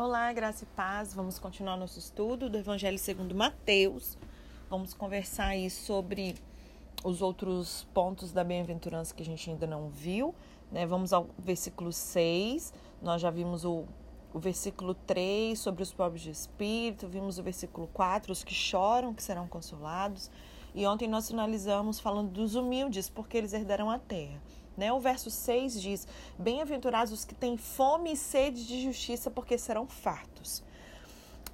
Olá, graça e paz. Vamos continuar nosso estudo do Evangelho segundo Mateus. Vamos conversar aí sobre os outros pontos da bem-aventurança que a gente ainda não viu. Né? Vamos ao versículo 6. Nós já vimos o, o versículo 3 sobre os pobres de espírito, vimos o versículo 4, os que choram, que serão consolados. E ontem nós finalizamos falando dos humildes, porque eles herdarão a terra. Né? O verso 6 diz: Bem-aventurados os que têm fome e sede de justiça, porque serão fartos.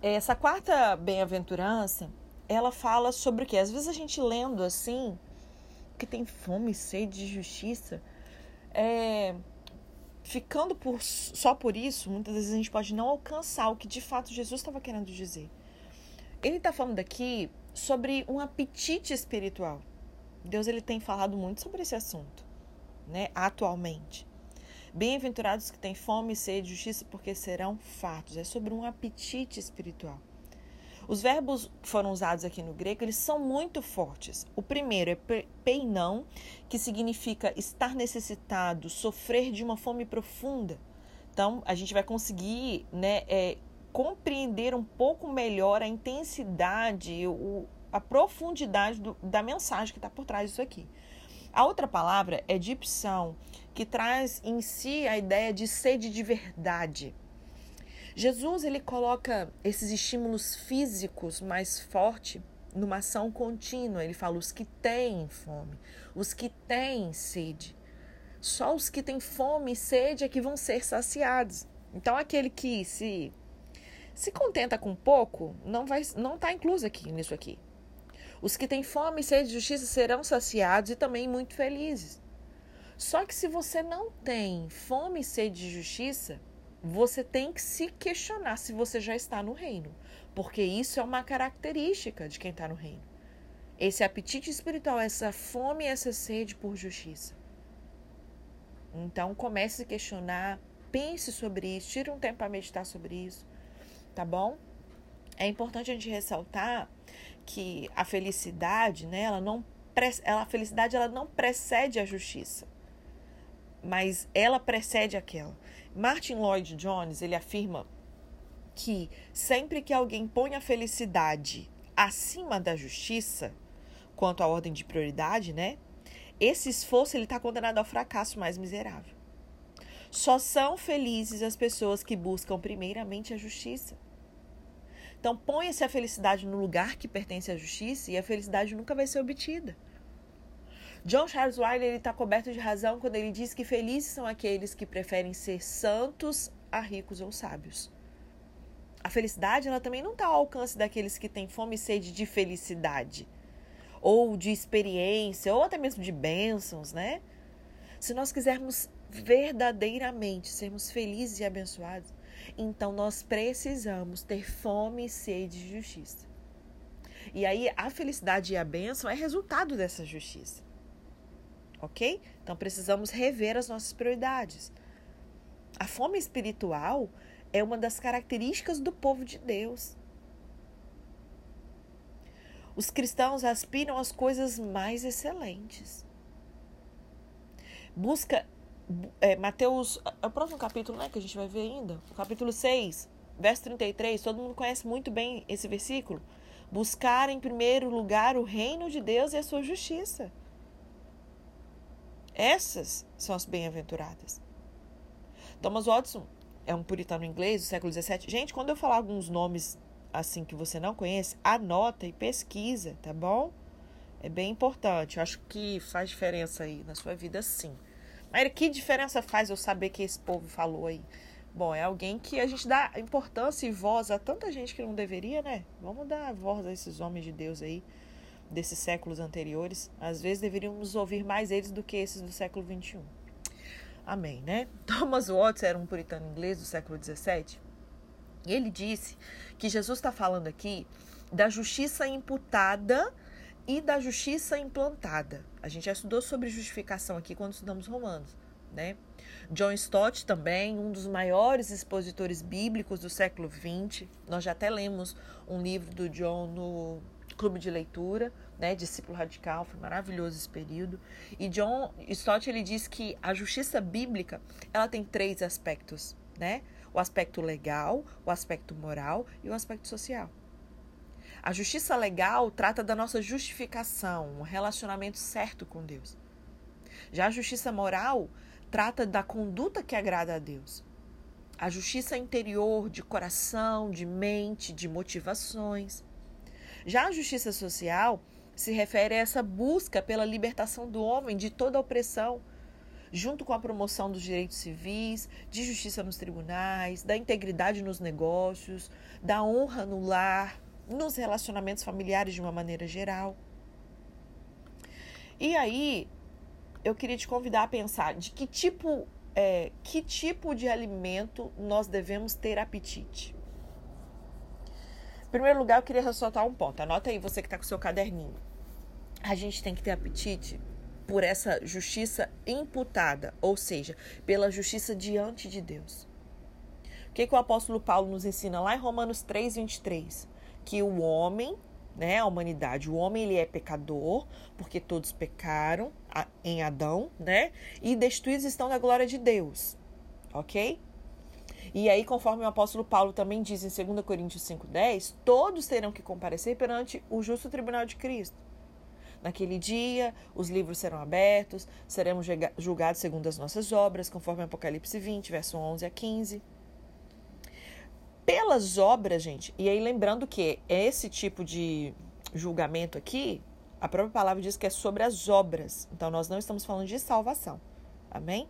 Essa quarta bem-aventurança, ela fala sobre o que? Às vezes a gente lendo assim, que tem fome e sede de justiça, é, ficando por, só por isso, muitas vezes a gente pode não alcançar o que de fato Jesus estava querendo dizer. Ele está falando aqui sobre um apetite espiritual. Deus ele tem falado muito sobre esse assunto né, atualmente. Bem-aventurados que têm fome e sede de justiça, porque serão fartos. É sobre um apetite espiritual. Os verbos que foram usados aqui no grego, eles são muito fortes. O primeiro é peinão, que significa estar necessitado, sofrer de uma fome profunda. Então, a gente vai conseguir né, é, compreender um pouco melhor a intensidade, o, a profundidade do, da mensagem que está por trás disso aqui. A outra palavra é dipsão, que traz em si a ideia de sede de verdade. Jesus ele coloca esses estímulos físicos mais forte numa ação contínua. Ele fala os que têm fome, os que têm sede. Só os que têm fome e sede é que vão ser saciados. Então aquele que se se contenta com pouco não vai não está incluso aqui nisso aqui. Os que têm fome e sede de justiça serão saciados e também muito felizes. Só que se você não tem fome e sede de justiça, você tem que se questionar se você já está no reino, porque isso é uma característica de quem está no reino. Esse apetite espiritual, essa fome essa sede por justiça. Então comece a questionar, pense sobre isso, tire um tempo para meditar sobre isso, tá bom? É importante a gente ressaltar que a felicidade, né, ela não ela, a felicidade ela não precede a justiça, mas ela precede aquela. Martin Lloyd Jones ele afirma que sempre que alguém põe a felicidade acima da justiça, quanto à ordem de prioridade, né, esse esforço ele está condenado ao fracasso mais miserável. Só são felizes as pessoas que buscam primeiramente a justiça. Então, ponha-se a felicidade no lugar que pertence à justiça e a felicidade nunca vai ser obtida. John Charles Wiley está coberto de razão quando ele diz que felizes são aqueles que preferem ser santos a ricos ou sábios. A felicidade ela também não está ao alcance daqueles que têm fome e sede de felicidade, ou de experiência, ou até mesmo de bênçãos, né? Se nós quisermos verdadeiramente sermos felizes e abençoados, então nós precisamos ter fome e sede de justiça. E aí a felicidade e a bênção é resultado dessa justiça. Ok? Então precisamos rever as nossas prioridades. A fome espiritual é uma das características do povo de Deus. Os cristãos aspiram às coisas mais excelentes. Busca é, Mateus, é o próximo capítulo, né, que a gente vai ver ainda, o capítulo 6, verso 33, todo mundo conhece muito bem esse versículo. Buscar em primeiro lugar o reino de Deus e a sua justiça. Essas são as bem-aventuradas. Thomas Watson é um puritano inglês do século XVII. Gente, quando eu falar alguns nomes assim que você não conhece, anota e pesquisa, tá bom? É bem importante. Eu acho que faz diferença aí na sua vida, sim. Mas que diferença faz eu saber que esse povo falou aí? Bom, é alguém que a gente dá importância e voz a tanta gente que não deveria, né? Vamos dar voz a esses homens de Deus aí, desses séculos anteriores. Às vezes deveríamos ouvir mais eles do que esses do século XXI. Amém, né? Thomas Watts era um puritano inglês do século XVII. E ele disse que Jesus está falando aqui da justiça imputada e da justiça implantada. A gente já estudou sobre justificação aqui quando estudamos Romanos, né? John Stott também, um dos maiores expositores bíblicos do século XX. Nós já até lemos um livro do John no clube de leitura, né, discípulo radical, foi maravilhoso esse período. E John Stott ele diz que a justiça bíblica, ela tem três aspectos, né? o aspecto legal, o aspecto moral e o aspecto social. A justiça legal trata da nossa justificação, um relacionamento certo com Deus. Já a justiça moral trata da conduta que agrada a Deus. A justiça interior, de coração, de mente, de motivações. Já a justiça social se refere a essa busca pela libertação do homem de toda opressão, junto com a promoção dos direitos civis, de justiça nos tribunais, da integridade nos negócios, da honra no lar, nos relacionamentos familiares de uma maneira geral. E aí, eu queria te convidar a pensar de que tipo, é, que tipo de alimento nós devemos ter apetite. Em primeiro lugar, eu queria ressaltar um ponto. Anota aí você que está com seu caderninho. A gente tem que ter apetite por essa justiça imputada, ou seja, pela justiça diante de Deus. O que, que o apóstolo Paulo nos ensina lá em Romanos 3, 23? Que o homem, né, a humanidade, o homem ele é pecador, porque todos pecaram em Adão, né? E destruídos estão da glória de Deus. OK? E aí, conforme o apóstolo Paulo também diz em 2 Coríntios 5:10, todos terão que comparecer perante o justo tribunal de Cristo. Naquele dia, os livros serão abertos, seremos julgados segundo as nossas obras, conforme Apocalipse 20, verso 11 a 15 pelas obras, gente. E aí lembrando que esse tipo de julgamento aqui, a própria palavra diz que é sobre as obras. Então nós não estamos falando de salvação. Amém?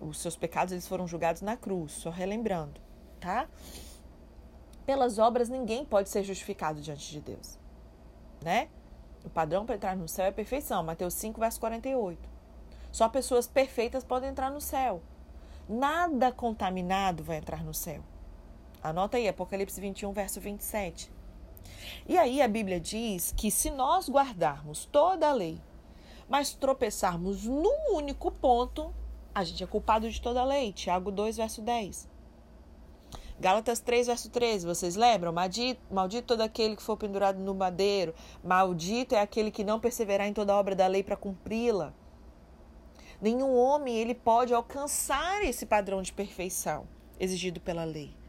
Os seus pecados eles foram julgados na cruz, só relembrando, tá? Pelas obras ninguém pode ser justificado diante de Deus, né? O padrão para entrar no céu é perfeição, Mateus 5, verso 48. Só pessoas perfeitas podem entrar no céu. Nada contaminado vai entrar no céu. Anota aí, Apocalipse 21, verso 27. E aí a Bíblia diz que se nós guardarmos toda a lei, mas tropeçarmos num único ponto, a gente é culpado de toda a lei. Tiago 2, verso 10. Gálatas 3, verso 13, vocês lembram? Maldito, maldito todo aquele que for pendurado no madeiro, maldito é aquele que não perseverar em toda a obra da lei para cumpri-la. Nenhum homem ele pode alcançar esse padrão de perfeição exigido pela lei.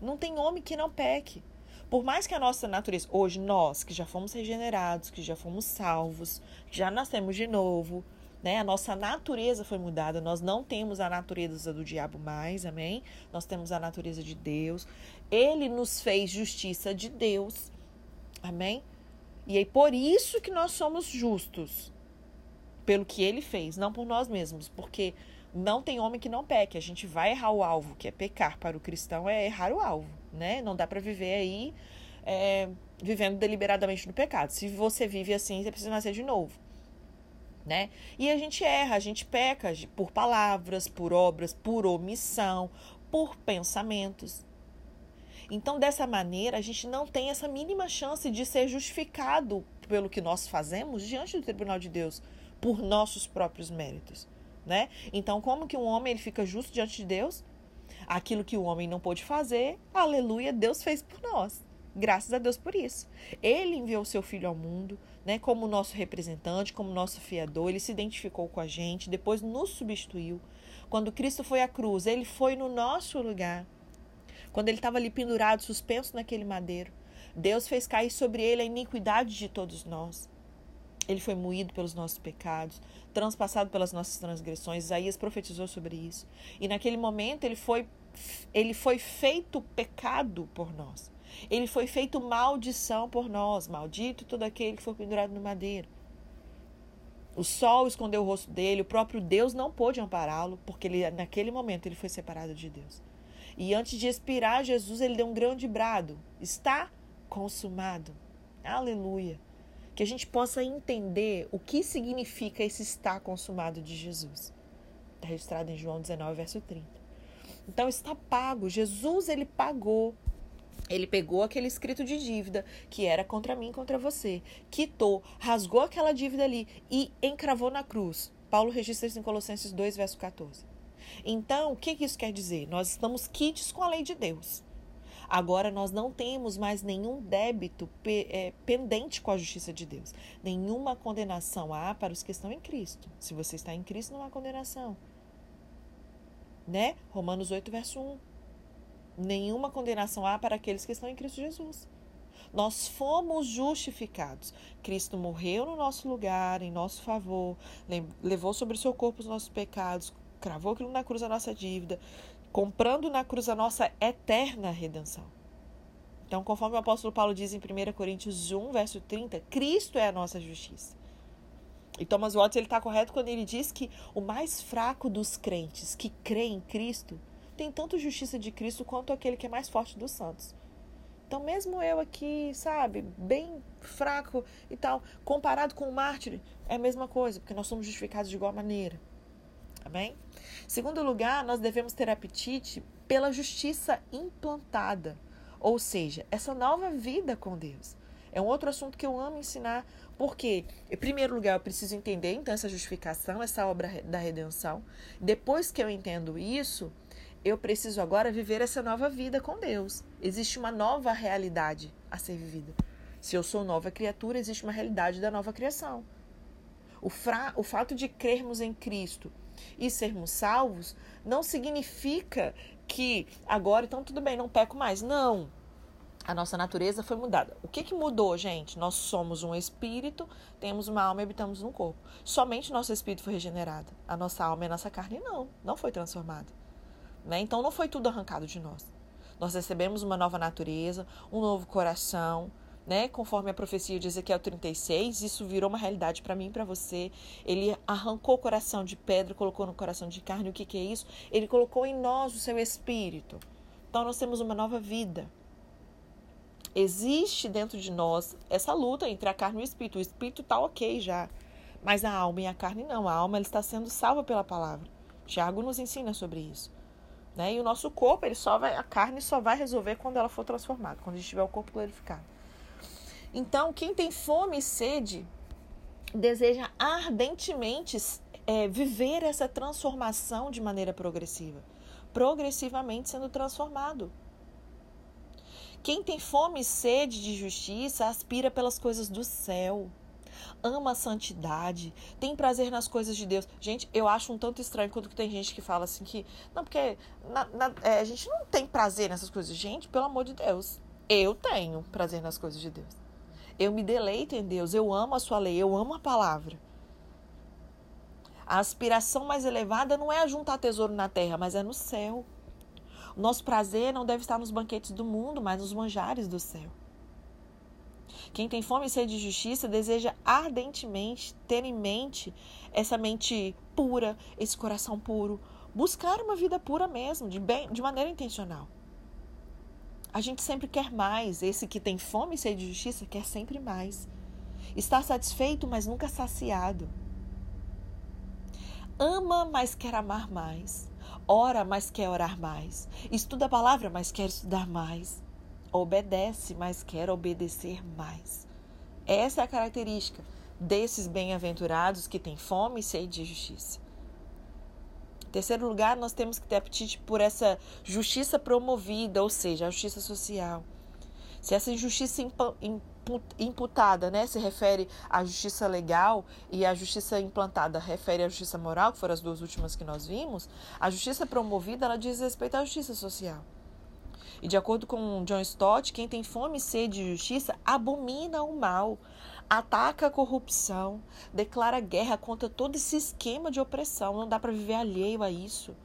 Não tem homem que não peque. Por mais que a nossa natureza, hoje nós que já fomos regenerados, que já fomos salvos, que já nascemos de novo, né? A nossa natureza foi mudada, nós não temos a natureza do diabo mais, amém? Nós temos a natureza de Deus. Ele nos fez justiça de Deus. Amém? E aí por isso que nós somos justos. Pelo que ele fez, não por nós mesmos, porque não tem homem que não peque. A gente vai errar o alvo, que é pecar. Para o cristão é errar o alvo, né? Não dá para viver aí é, vivendo deliberadamente no pecado. Se você vive assim, você precisa nascer de novo. Né? E a gente erra, a gente peca por palavras, por obras, por omissão, por pensamentos. Então, dessa maneira, a gente não tem essa mínima chance de ser justificado pelo que nós fazemos diante do tribunal de Deus, por nossos próprios méritos né? Então, como que um homem ele fica justo diante de Deus? Aquilo que o homem não pôde fazer, aleluia, Deus fez por nós. Graças a Deus por isso. Ele enviou seu filho ao mundo, né, como nosso representante, como nosso fiador, ele se identificou com a gente, depois nos substituiu. Quando Cristo foi à cruz, ele foi no nosso lugar. Quando ele estava ali pendurado, suspenso naquele madeiro, Deus fez cair sobre ele a iniquidade de todos nós. Ele foi moído pelos nossos pecados, transpassado pelas nossas transgressões. Isaías profetizou sobre isso. E naquele momento ele foi ele foi feito pecado por nós. Ele foi feito maldição por nós. Maldito todo aquele que foi pendurado no madeiro. O sol escondeu o rosto dele, o próprio Deus não pôde ampará-lo, porque ele, naquele momento ele foi separado de Deus. E antes de expirar, Jesus ele deu um grande brado: está consumado. Aleluia que a gente possa entender o que significa esse estar consumado de Jesus. Está registrado em João 19, verso 30. Então está pago. Jesus ele pagou. Ele pegou aquele escrito de dívida que era contra mim, contra você, quitou, rasgou aquela dívida ali e encravou na cruz. Paulo registra isso em Colossenses 2, verso 14. Então, o que isso quer dizer? Nós estamos quites com a lei de Deus. Agora nós não temos mais nenhum débito é, pendente com a justiça de Deus. Nenhuma condenação há para os que estão em Cristo. Se você está em Cristo, não há condenação. Né? Romanos 8, verso 1. nenhuma condenação há para aqueles que estão em Cristo Jesus. Nós fomos justificados. Cristo morreu no nosso lugar, em nosso favor, levou sobre o seu corpo os nossos pecados, cravou aquilo na cruz a nossa dívida, comprando na cruz a nossa eterna redenção. Então, conforme o apóstolo Paulo diz em 1 Coríntios 1, verso 30, Cristo é a nossa justiça. E Thomas Watts ele está correto quando ele diz que o mais fraco dos crentes que crê em Cristo tem tanto justiça de Cristo quanto aquele que é mais forte dos santos. Então, mesmo eu aqui, sabe, bem fraco e tal, comparado com o mártir, é a mesma coisa, porque nós somos justificados de igual maneira. Amém? Segundo lugar, nós devemos ter apetite pela justiça implantada, ou seja, essa nova vida com Deus. É um outro assunto que eu amo ensinar, porque, em primeiro lugar, eu preciso entender então essa justificação, essa obra da redenção. Depois que eu entendo isso, eu preciso agora viver essa nova vida com Deus. Existe uma nova realidade a ser vivida. Se eu sou nova criatura, existe uma realidade da nova criação. O, fra... o fato de crermos em Cristo e sermos salvos não significa que agora, então tudo bem, não peco mais. Não. A nossa natureza foi mudada. O que, que mudou, gente? Nós somos um espírito, temos uma alma e habitamos num corpo. Somente nosso espírito foi regenerado. A nossa alma e a nossa carne não, não foi transformada. Né? Então não foi tudo arrancado de nós. Nós recebemos uma nova natureza, um novo coração, né? Conforme a profecia de Ezequiel 36, isso virou uma realidade para mim e para você. Ele arrancou o coração de pedra, colocou no coração de carne. O que, que é isso? Ele colocou em nós o seu espírito. Então nós temos uma nova vida. Existe dentro de nós essa luta entre a carne e o espírito. O espírito está ok já, mas a alma e a carne não. A alma está sendo salva pela palavra. Tiago nos ensina sobre isso. Né? E o nosso corpo, ele só vai, a carne só vai resolver quando ela for transformada, quando a gente tiver o corpo glorificado. Então, quem tem fome e sede deseja ardentemente é, viver essa transformação de maneira progressiva, progressivamente sendo transformado. Quem tem fome e sede de justiça aspira pelas coisas do céu ama a santidade, tem prazer nas coisas de Deus. Gente, eu acho um tanto estranho quando tem gente que fala assim que. Não, porque na, na, é, a gente não tem prazer nessas coisas. Gente, pelo amor de Deus, eu tenho prazer nas coisas de Deus. Eu me deleito em Deus, eu amo a sua lei, eu amo a palavra. A aspiração mais elevada não é juntar tesouro na terra, mas é no céu. O nosso prazer não deve estar nos banquetes do mundo, mas nos manjares do céu. Quem tem fome e sede de justiça deseja ardentemente ter em mente essa mente pura, esse coração puro, buscar uma vida pura mesmo, de, bem, de maneira intencional. A gente sempre quer mais. Esse que tem fome e sede de justiça quer sempre mais. Está satisfeito, mas nunca saciado. Ama, mas quer amar mais. Ora, mas quer orar mais. Estuda a palavra, mas quer estudar mais obedece, mas quer obedecer mais. Essa é a característica desses bem-aventurados que têm fome e sede de justiça. Terceiro lugar, nós temos que ter apetite por essa justiça promovida, ou seja, a justiça social. Se essa injustiça imputada né, se refere à justiça legal e a justiça implantada refere à justiça moral, que foram as duas últimas que nós vimos, a justiça promovida ela diz respeito à justiça social. E de acordo com John Stott, quem tem fome e sede de justiça abomina o mal, ataca a corrupção, declara guerra contra todo esse esquema de opressão. Não dá para viver alheio a isso.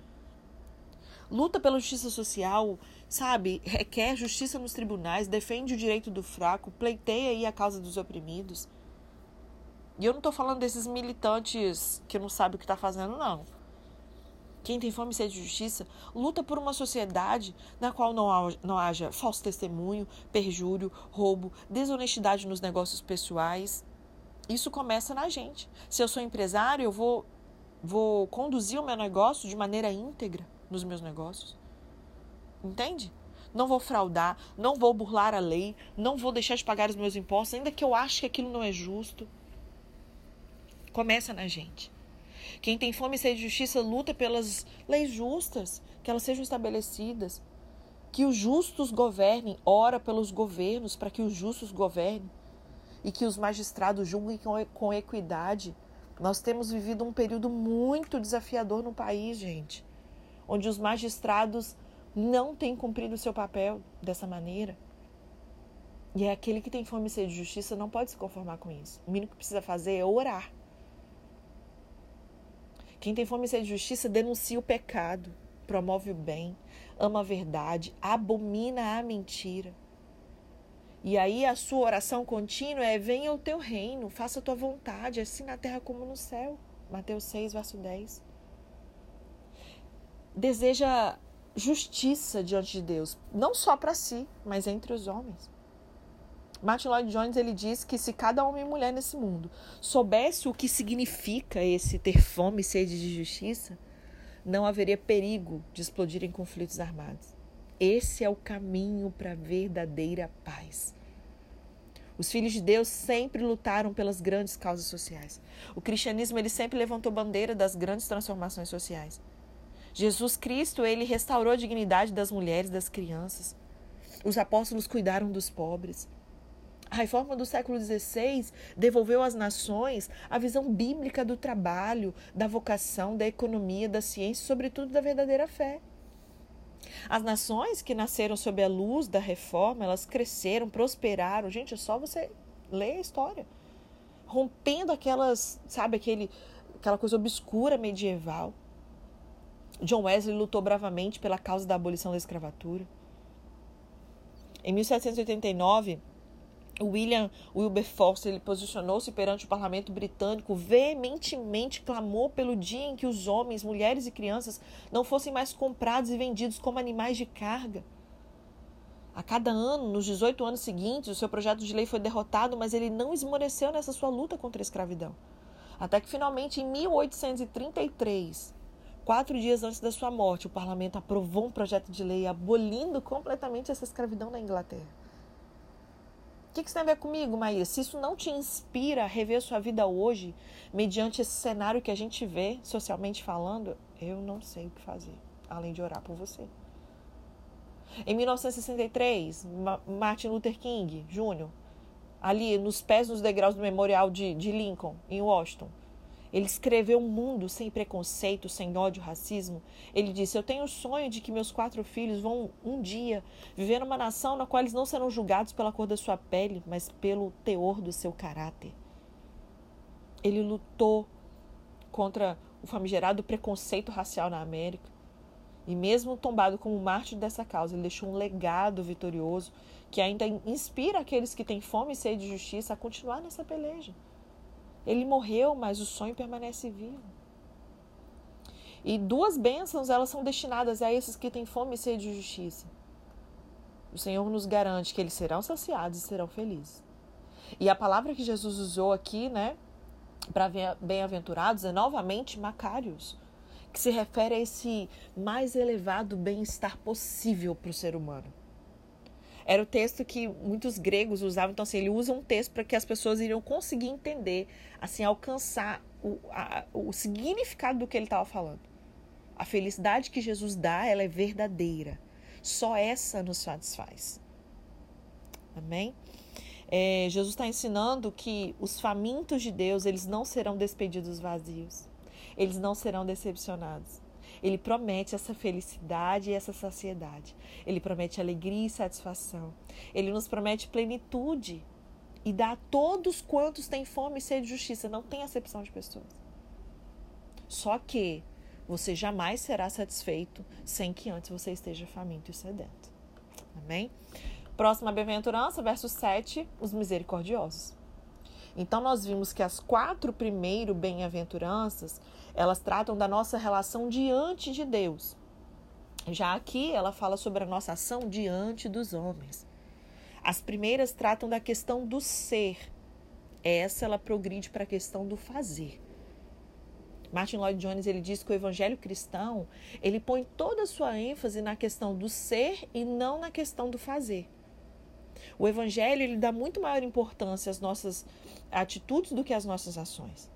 Luta pela justiça social, sabe? Requer justiça nos tribunais, defende o direito do fraco, pleiteia aí a causa dos oprimidos. E eu não estou falando desses militantes que não sabem o que está fazendo, não. Quem tem fome e sede de justiça luta por uma sociedade na qual não, não haja falso testemunho, perjúrio, roubo, desonestidade nos negócios pessoais. Isso começa na gente. Se eu sou empresário, eu vou, vou conduzir o meu negócio de maneira íntegra nos meus negócios. Entende? Não vou fraudar, não vou burlar a lei, não vou deixar de pagar os meus impostos, ainda que eu ache que aquilo não é justo. Começa na gente. Quem tem fome e sede de justiça luta pelas leis justas, que elas sejam estabelecidas. Que os justos governem, ora pelos governos para que os justos governem. E que os magistrados julguem com equidade. Nós temos vivido um período muito desafiador no país, gente, onde os magistrados não tem cumprido o seu papel dessa maneira. E é aquele que tem fome e sede de justiça não pode se conformar com isso. O mínimo que precisa fazer é orar. Quem tem fome e sede de justiça denuncia o pecado, promove o bem, ama a verdade, abomina a mentira. E aí a sua oração contínua é: venha o teu reino, faça a tua vontade, assim na terra como no céu. Mateus 6, verso 10. Deseja justiça diante de Deus, não só para si, mas entre os homens. Martin Lloyd Jones ele diz que se cada homem e mulher nesse mundo soubesse o que significa esse ter fome e sede de justiça, não haveria perigo de explodir em conflitos armados. Esse é o caminho para a verdadeira paz. Os filhos de Deus sempre lutaram pelas grandes causas sociais. O cristianismo ele sempre levantou bandeira das grandes transformações sociais. Jesus Cristo ele restaurou a dignidade das mulheres, das crianças. Os apóstolos cuidaram dos pobres. A reforma do século XVI devolveu às nações a visão bíblica do trabalho, da vocação, da economia, da ciência e, sobretudo, da verdadeira fé. As nações que nasceram sob a luz da reforma, elas cresceram, prosperaram. Gente, é só você ler a história. Rompendo aquelas, sabe, aquele, aquela coisa obscura medieval. John Wesley lutou bravamente pela causa da abolição da escravatura. Em 1789, William Wilberforce ele posicionou-se perante o parlamento britânico, veementemente clamou pelo dia em que os homens, mulheres e crianças não fossem mais comprados e vendidos como animais de carga. A cada ano, nos 18 anos seguintes, o seu projeto de lei foi derrotado, mas ele não esmoreceu nessa sua luta contra a escravidão. Até que finalmente, em 1833, quatro dias antes da sua morte, o parlamento aprovou um projeto de lei abolindo completamente essa escravidão na Inglaterra que, que isso tem a ver comigo, Maíra? Se isso não te inspira a rever sua vida hoje, mediante esse cenário que a gente vê, socialmente falando, eu não sei o que fazer, além de orar por você. Em 1963, Martin Luther King Jr., ali nos pés nos degraus do memorial de, de Lincoln, em Washington, ele escreveu um mundo sem preconceito, sem ódio, racismo. Ele disse: Eu tenho o sonho de que meus quatro filhos vão um dia viver numa nação na qual eles não serão julgados pela cor da sua pele, mas pelo teor do seu caráter. Ele lutou contra o famigerado preconceito racial na América. E mesmo tombado como mártir dessa causa, ele deixou um legado vitorioso que ainda inspira aqueles que têm fome e sede de justiça a continuar nessa peleja. Ele morreu, mas o sonho permanece vivo. E duas bênçãos, elas são destinadas a esses que têm fome e sede de justiça. O Senhor nos garante que eles serão saciados e serão felizes. E a palavra que Jesus usou aqui, né, para bem-aventurados é novamente macários, que se refere a esse mais elevado bem-estar possível para o ser humano. Era o texto que muitos gregos usavam. Então, assim, ele usa um texto para que as pessoas iriam conseguir entender, assim, alcançar o, a, o significado do que ele estava falando. A felicidade que Jesus dá, ela é verdadeira. Só essa nos satisfaz. Amém? É, Jesus está ensinando que os famintos de Deus, eles não serão despedidos vazios. Eles não serão decepcionados. Ele promete essa felicidade e essa saciedade. Ele promete alegria e satisfação. Ele nos promete plenitude e dá a todos quantos têm fome e sede de justiça. Não tem acepção de pessoas. Só que você jamais será satisfeito sem que antes você esteja faminto e sedento. Amém? Próxima bem-aventurança, verso 7, os misericordiosos. Então nós vimos que as quatro primeiras bem-aventuranças, elas tratam da nossa relação diante de Deus. Já aqui ela fala sobre a nossa ação diante dos homens. As primeiras tratam da questão do ser. Essa ela progride para a questão do fazer. Martin Lloyd Jones ele diz que o evangelho cristão ele põe toda a sua ênfase na questão do ser e não na questão do fazer. O evangelho ele dá muito maior importância às nossas atitudes do que às nossas ações.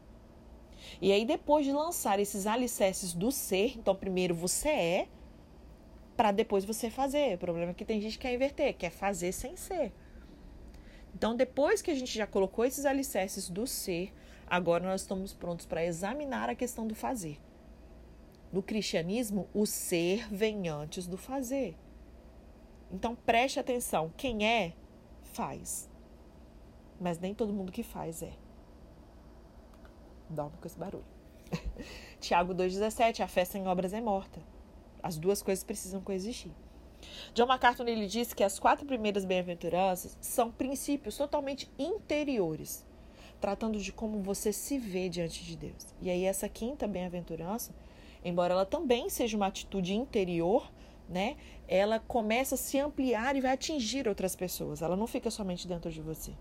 E aí, depois de lançar esses alicerces do ser, então primeiro você é, para depois você fazer. O problema é que tem gente que quer inverter, quer fazer sem ser. Então, depois que a gente já colocou esses alicerces do ser, agora nós estamos prontos para examinar a questão do fazer. No cristianismo, o ser vem antes do fazer. Então preste atenção: quem é, faz. Mas nem todo mundo que faz é. Dorme com esse barulho. Tiago 2,17: A fé sem obras é morta. As duas coisas precisam coexistir. John MacArthur ele disse que as quatro primeiras bem-aventuranças são princípios totalmente interiores, tratando de como você se vê diante de Deus. E aí essa quinta bem-aventurança, embora ela também seja uma atitude interior, né? Ela começa a se ampliar e vai atingir outras pessoas. Ela não fica somente dentro de você.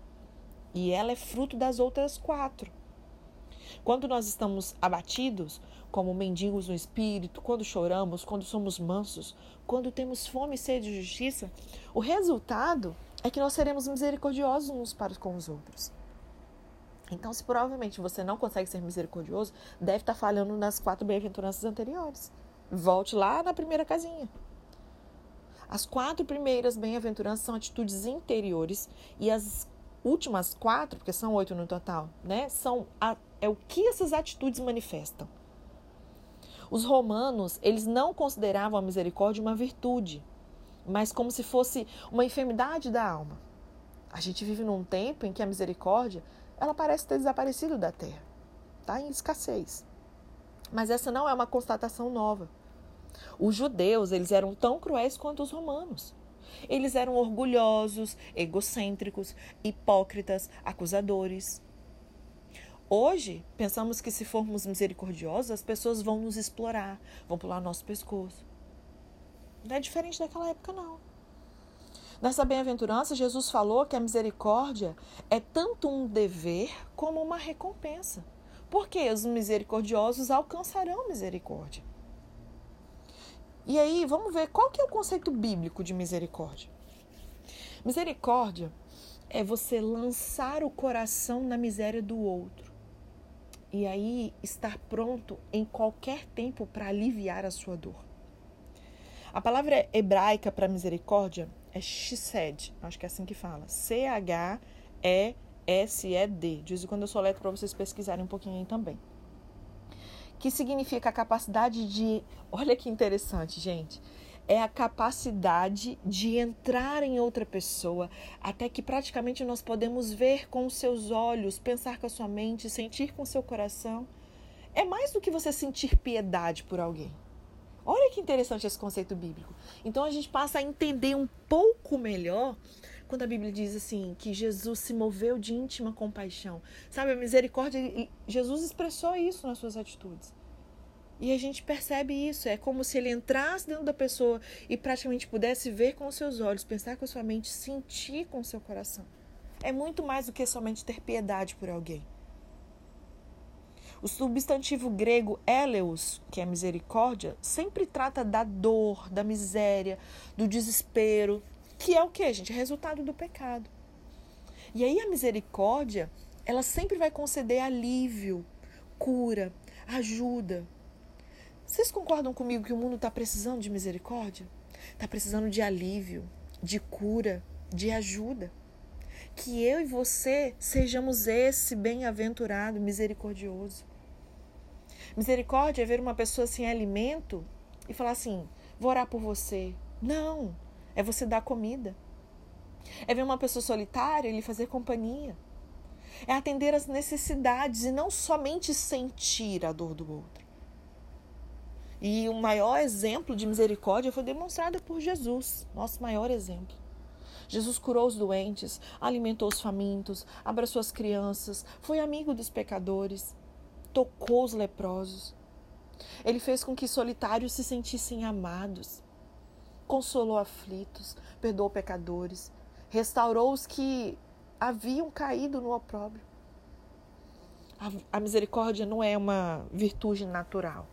E ela é fruto das outras quatro. Quando nós estamos abatidos, como mendigos no espírito, quando choramos, quando somos mansos, quando temos fome e sede de justiça, o resultado é que nós seremos misericordiosos uns para com os outros. Então, se provavelmente você não consegue ser misericordioso, deve estar falhando nas quatro bem-aventuranças anteriores. Volte lá na primeira casinha. As quatro primeiras bem-aventuranças são atitudes interiores e as últimas quatro, porque são oito no total, né, são a, é o que essas atitudes manifestam. Os romanos, eles não consideravam a misericórdia uma virtude, mas como se fosse uma enfermidade da alma. A gente vive num tempo em que a misericórdia, ela parece ter desaparecido da terra. Está em escassez. Mas essa não é uma constatação nova. Os judeus, eles eram tão cruéis quanto os romanos. Eles eram orgulhosos, egocêntricos, hipócritas, acusadores. Hoje, pensamos que se formos misericordiosos, as pessoas vão nos explorar, vão pular nosso pescoço. Não é diferente daquela época, não. Nessa bem-aventurança, Jesus falou que a misericórdia é tanto um dever como uma recompensa. Porque os misericordiosos alcançarão misericórdia. E aí, vamos ver qual que é o conceito bíblico de misericórdia. Misericórdia é você lançar o coração na miséria do outro e aí estar pronto em qualquer tempo para aliviar a sua dor. A palavra hebraica para misericórdia é chesed, acho que é assim que fala. C-H-E-S-E-D. De vez em quando eu sou letra para vocês pesquisarem um pouquinho aí também. Que significa a capacidade de. Olha que interessante, gente é a capacidade de entrar em outra pessoa, até que praticamente nós podemos ver com os seus olhos, pensar com a sua mente, sentir com o seu coração. É mais do que você sentir piedade por alguém. Olha que interessante esse conceito bíblico. Então a gente passa a entender um pouco melhor quando a Bíblia diz assim que Jesus se moveu de íntima compaixão. Sabe, a misericórdia, Jesus expressou isso nas suas atitudes. E a gente percebe isso. É como se ele entrasse dentro da pessoa e praticamente pudesse ver com os seus olhos, pensar com a sua mente, sentir com o seu coração. É muito mais do que somente ter piedade por alguém. O substantivo grego eleus, que é misericórdia, sempre trata da dor, da miséria, do desespero, que é o que, gente? É resultado do pecado. E aí a misericórdia, ela sempre vai conceder alívio, cura, ajuda, vocês concordam comigo que o mundo está precisando de misericórdia? Está precisando de alívio, de cura, de ajuda. Que eu e você sejamos esse bem-aventurado, misericordioso. Misericórdia é ver uma pessoa sem alimento e falar assim: vou orar por você. Não, é você dar comida. É ver uma pessoa solitária e lhe fazer companhia. É atender às necessidades e não somente sentir a dor do outro. E o maior exemplo de misericórdia foi demonstrado por Jesus, nosso maior exemplo. Jesus curou os doentes, alimentou os famintos, abraçou as crianças, foi amigo dos pecadores, tocou os leprosos. Ele fez com que solitários se sentissem amados, consolou aflitos, perdoou pecadores, restaurou os que haviam caído no opróbrio. A, a misericórdia não é uma virtude natural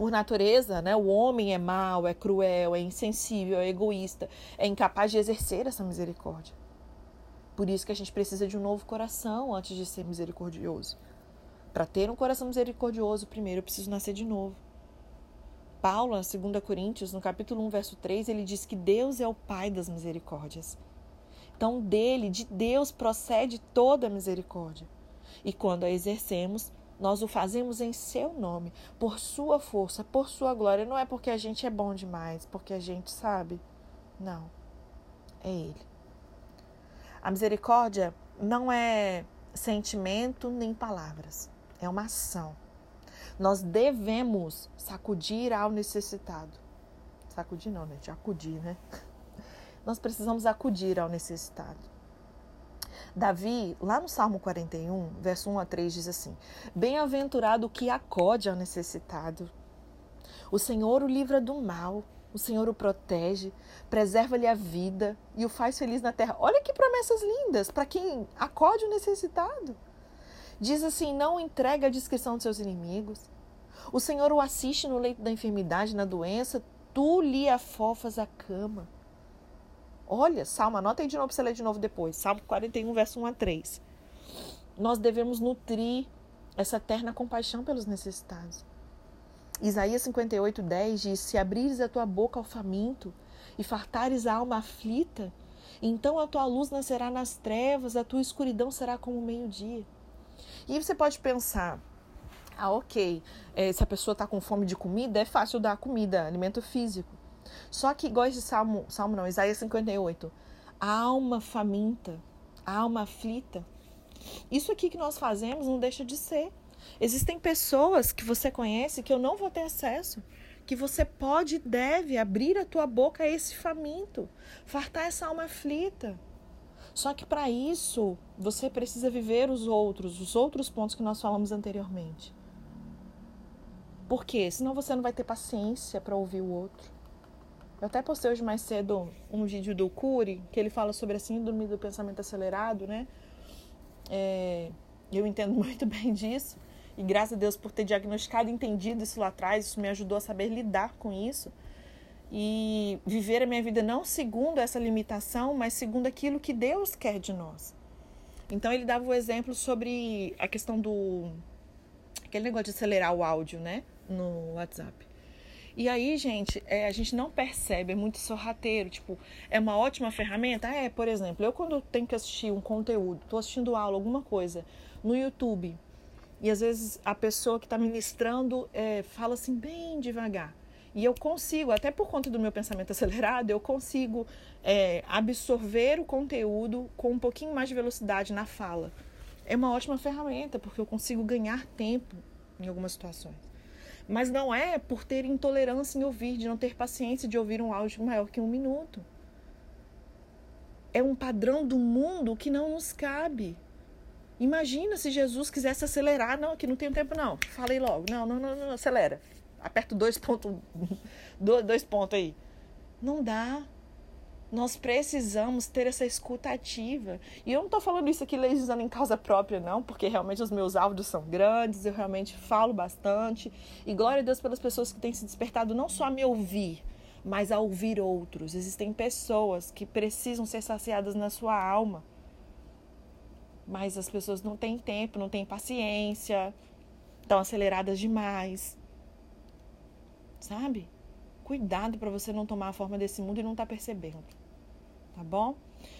por natureza, né, o homem é mau, é cruel, é insensível, é egoísta, é incapaz de exercer essa misericórdia. Por isso que a gente precisa de um novo coração antes de ser misericordioso. Para ter um coração misericordioso, primeiro eu preciso nascer de novo. Paulo, na 2 Coríntios, no capítulo 1, verso 3, ele diz que Deus é o Pai das misericórdias. Então, dele, de Deus, procede toda a misericórdia. E quando a exercemos, Nós o fazemos em seu nome, por sua força, por sua glória. Não é porque a gente é bom demais, porque a gente sabe. Não. É Ele. A misericórdia não é sentimento nem palavras, é uma ação. Nós devemos sacudir ao necessitado. Sacudir não, né? De acudir, né? Nós precisamos acudir ao necessitado. Davi, lá no Salmo 41, verso 1 a 3, diz assim: Bem-aventurado o que acode ao necessitado. O Senhor o livra do mal, o Senhor o protege, preserva-lhe a vida e o faz feliz na terra. Olha que promessas lindas para quem acode o necessitado. Diz assim: Não entrega a descrição de seus inimigos. O Senhor o assiste no leito da enfermidade, na doença, tu lhe afofas a cama. Olha, Salmo, anota aí de novo para você ler de novo depois. Salmo 41, verso 1 a 3. Nós devemos nutrir essa eterna compaixão pelos necessitados. Isaías 58, 10 diz: Se abrires a tua boca ao faminto e fartares a alma aflita, então a tua luz nascerá nas trevas, a tua escuridão será como o meio-dia. E você pode pensar, ah, ok, é, se a pessoa está com fome de comida, é fácil dar comida, alimento físico. Só que igual esse Salmo, Salmo não, Isaías 58. A alma faminta, a alma aflita. Isso aqui que nós fazemos não deixa de ser. Existem pessoas que você conhece que eu não vou ter acesso, que você pode e deve abrir a tua boca a esse faminto, fartar essa alma aflita. Só que para isso, você precisa viver os outros, os outros pontos que nós falamos anteriormente. Por quê? Senão você não vai ter paciência para ouvir o outro. Eu até postei hoje mais cedo um vídeo do Cury, que ele fala sobre a síndrome do pensamento acelerado, né? É, eu entendo muito bem disso. E graças a Deus por ter diagnosticado e entendido isso lá atrás, isso me ajudou a saber lidar com isso. E viver a minha vida não segundo essa limitação, mas segundo aquilo que Deus quer de nós. Então ele dava o exemplo sobre a questão do. aquele negócio de acelerar o áudio, né? No WhatsApp. E aí, gente, é, a gente não percebe, é muito sorrateiro. Tipo, é uma ótima ferramenta? É, por exemplo, eu quando tenho que assistir um conteúdo, estou assistindo aula, alguma coisa, no YouTube, e às vezes a pessoa que está ministrando é, fala assim bem devagar. E eu consigo, até por conta do meu pensamento acelerado, eu consigo é, absorver o conteúdo com um pouquinho mais de velocidade na fala. É uma ótima ferramenta, porque eu consigo ganhar tempo em algumas situações. Mas não é por ter intolerância em ouvir, de não ter paciência de ouvir um áudio maior que um minuto. É um padrão do mundo que não nos cabe. Imagina se Jesus quisesse acelerar. Não, aqui não tem tempo, não. Falei logo. Não, não, não, não acelera. Aperta dois pontos. Dois pontos aí. Não dá. Nós precisamos ter essa escuta ativa. E eu não estou falando isso aqui legislando em causa própria, não, porque realmente os meus áudios são grandes, eu realmente falo bastante. E glória a Deus pelas pessoas que têm se despertado não só a me ouvir, mas a ouvir outros. Existem pessoas que precisam ser saciadas na sua alma. Mas as pessoas não têm tempo, não têm paciência, estão aceleradas demais. Sabe? Cuidado para você não tomar a forma desse mundo e não estar tá percebendo tá bom?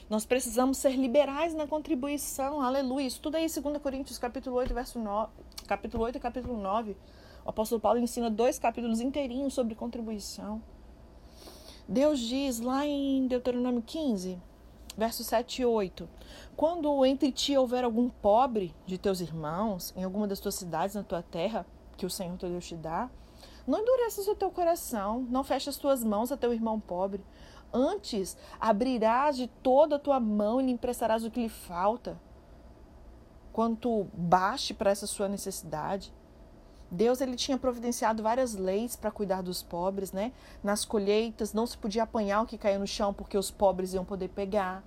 Nós precisamos ser liberais na contribuição, aleluia. Isso tudo aí 2 Coríntios capítulo 8, verso 9, capítulo 8 e capítulo 9. O apóstolo Paulo ensina dois capítulos inteirinhos sobre contribuição. Deus diz lá em Deuteronômio 15, verso 7 e 8: Quando entre ti houver algum pobre de teus irmãos, em alguma das tuas cidades, na tua terra, que o Senhor teu Deus te dá, não endureças o teu coração, não feches as tuas mãos a teu irmão pobre, Antes, abrirás de toda a tua mão e lhe emprestarás o que lhe falta. Quanto baste para essa sua necessidade. Deus ele tinha providenciado várias leis para cuidar dos pobres, né? Nas colheitas não se podia apanhar o que caiu no chão porque os pobres iam poder pegar.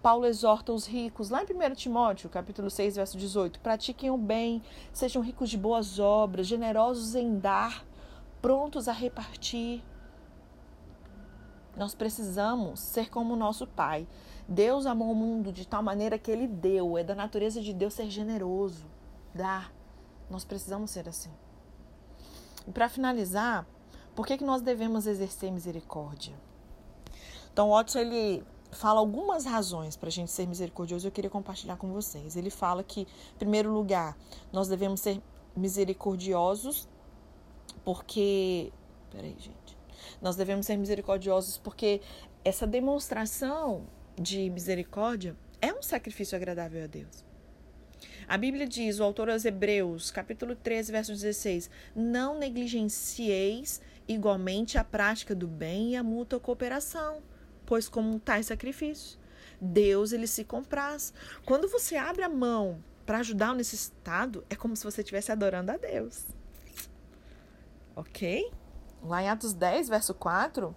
Paulo exorta os ricos, lá em 1 Timóteo, capítulo 6, verso 18, pratiquem o bem, sejam ricos de boas obras, generosos em dar, prontos a repartir. Nós precisamos ser como o nosso Pai. Deus amou o mundo de tal maneira que Ele deu. É da natureza de Deus ser generoso, dar. Nós precisamos ser assim. E para finalizar, por que, que nós devemos exercer misericórdia? Então, Watson ele fala algumas razões para a gente ser misericordioso. Eu queria compartilhar com vocês. Ele fala que, em primeiro lugar, nós devemos ser misericordiosos porque. Peraí, gente. Nós devemos ser misericordiosos porque essa demonstração de misericórdia é um sacrifício agradável a Deus. A Bíblia diz, o autor aos Hebreus, capítulo 13, verso 16: Não negligencieis igualmente a prática do bem e a mútua cooperação, pois como tais sacrifícios, Deus ele se compraz. Quando você abre a mão para ajudar o necessitado, é como se você estivesse adorando a Deus. Ok? Lá em Atos 10, verso 4,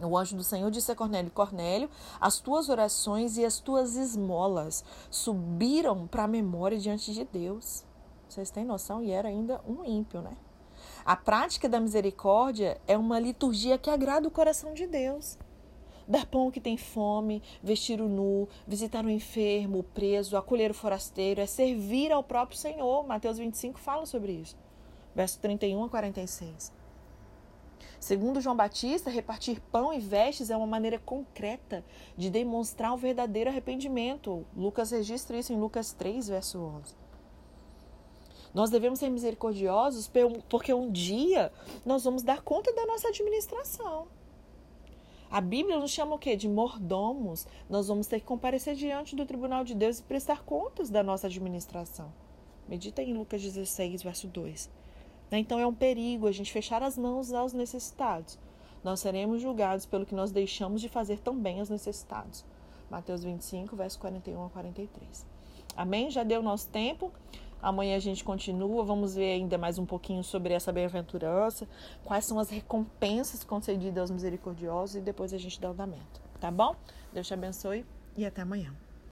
o anjo do Senhor disse a Cornélio: Cornélio, as tuas orações e as tuas esmolas subiram para a memória diante de Deus. Vocês têm noção? E era ainda um ímpio, né? A prática da misericórdia é uma liturgia que agrada o coração de Deus. Dar pão que tem fome, vestir o nu, visitar o enfermo, o preso, acolher o forasteiro, é servir ao próprio Senhor. Mateus 25 fala sobre isso verso 31 a 46. Segundo João Batista, repartir pão e vestes é uma maneira concreta de demonstrar o verdadeiro arrependimento. Lucas registra isso em Lucas 3, verso 11. Nós devemos ser misericordiosos porque um dia nós vamos dar conta da nossa administração. A Bíblia nos chama o quê? De mordomos. Nós vamos ter que comparecer diante do tribunal de Deus e prestar contas da nossa administração. Medita em Lucas 16, verso 2. Né? Então é um perigo a gente fechar as mãos aos necessitados. Nós seremos julgados pelo que nós deixamos de fazer também aos necessitados. Mateus 25, verso 41 a 43. Amém? Já deu nosso tempo. Amanhã a gente continua. Vamos ver ainda mais um pouquinho sobre essa bem-aventurança, quais são as recompensas concedidas aos misericordiosos e depois a gente dá o andamento. Tá bom? Deus te abençoe e até amanhã.